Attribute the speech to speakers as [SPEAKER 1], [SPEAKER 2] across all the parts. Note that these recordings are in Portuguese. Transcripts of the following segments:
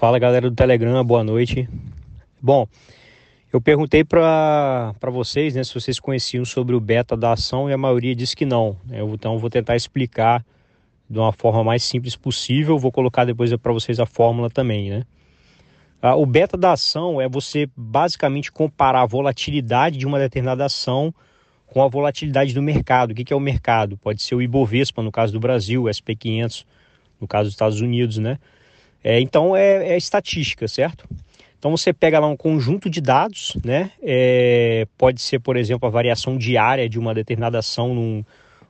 [SPEAKER 1] Fala galera do Telegram, boa noite. Bom, eu perguntei para vocês né, se vocês conheciam sobre o beta da ação e a maioria disse que não. Eu, então vou tentar explicar de uma forma mais simples possível. Vou colocar depois para vocês a fórmula também. Né? O beta da ação é você basicamente comparar a volatilidade de uma determinada ação com a volatilidade do mercado. O que, que é o mercado? Pode ser o Ibovespa, no caso do Brasil, o SP500, no caso dos Estados Unidos, né? É, então é, é, estatística, certo? Então você pega lá um conjunto de dados, né? É, pode ser, por exemplo, a variação diária de uma determinada ação num,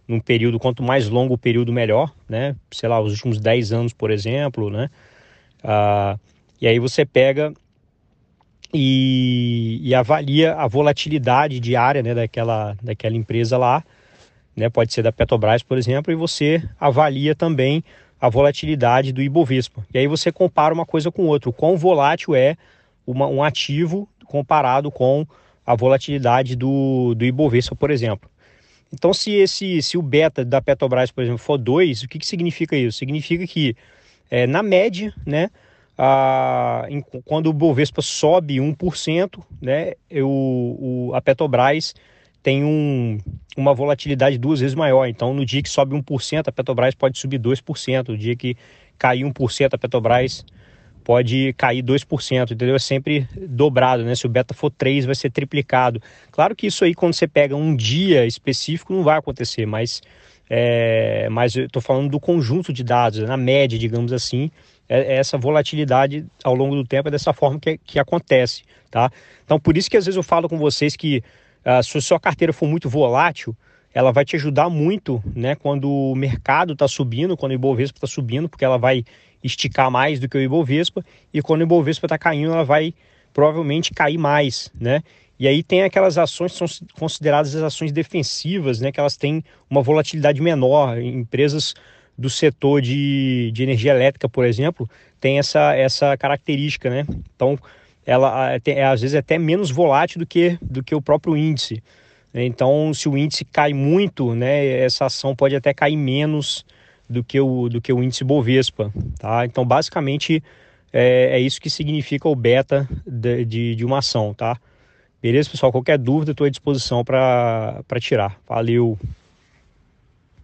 [SPEAKER 1] num período, quanto mais longo o período, melhor, né? Sei lá, os últimos 10 anos, por exemplo, né? Ah, e aí você pega e, e, avalia a volatilidade diária né, daquela, daquela empresa lá, né? Pode ser da Petrobras, por exemplo, e você avalia também a volatilidade do Ibovespa. E aí você compara uma coisa com outra. O quão volátil é uma, um ativo comparado com a volatilidade do, do Ibovespa, por exemplo. Então, se esse se o beta da Petrobras, por exemplo, for 2, o que, que significa isso? Significa que, é, na média, né, a, em, quando o Ibovespa sobe 1%, né, eu, o, a Petrobras tem um, uma volatilidade duas vezes maior. Então, no dia que sobe 1%, a Petrobras pode subir 2%. No dia que cair 1%, a Petrobras pode cair 2%, entendeu? É sempre dobrado, né? Se o beta for 3, vai ser triplicado. Claro que isso aí, quando você pega um dia específico, não vai acontecer, mas, é, mas eu estou falando do conjunto de dados, na média, digamos assim, é, é essa volatilidade ao longo do tempo é dessa forma que, que acontece, tá? Então, por isso que às vezes eu falo com vocês que Uh, se a sua carteira for muito volátil, ela vai te ajudar muito né, quando o mercado está subindo, quando o Ibovespa está subindo, porque ela vai esticar mais do que o Ibovespa, e quando o Ibovespa está caindo, ela vai provavelmente cair mais, né? E aí tem aquelas ações que são consideradas as ações defensivas, né? Que elas têm uma volatilidade menor. Empresas do setor de, de energia elétrica, por exemplo, tem essa, essa característica, né? Então, ela é, às vezes é até menos volátil do que, do que o próprio índice. Então, se o índice cai muito, né, essa ação pode até cair menos do que o, do que o índice Bovespa. Tá? Então, basicamente, é, é isso que significa o beta de, de, de, uma ação. Tá? Beleza, pessoal? Qualquer dúvida, estou à disposição para tirar. Valeu!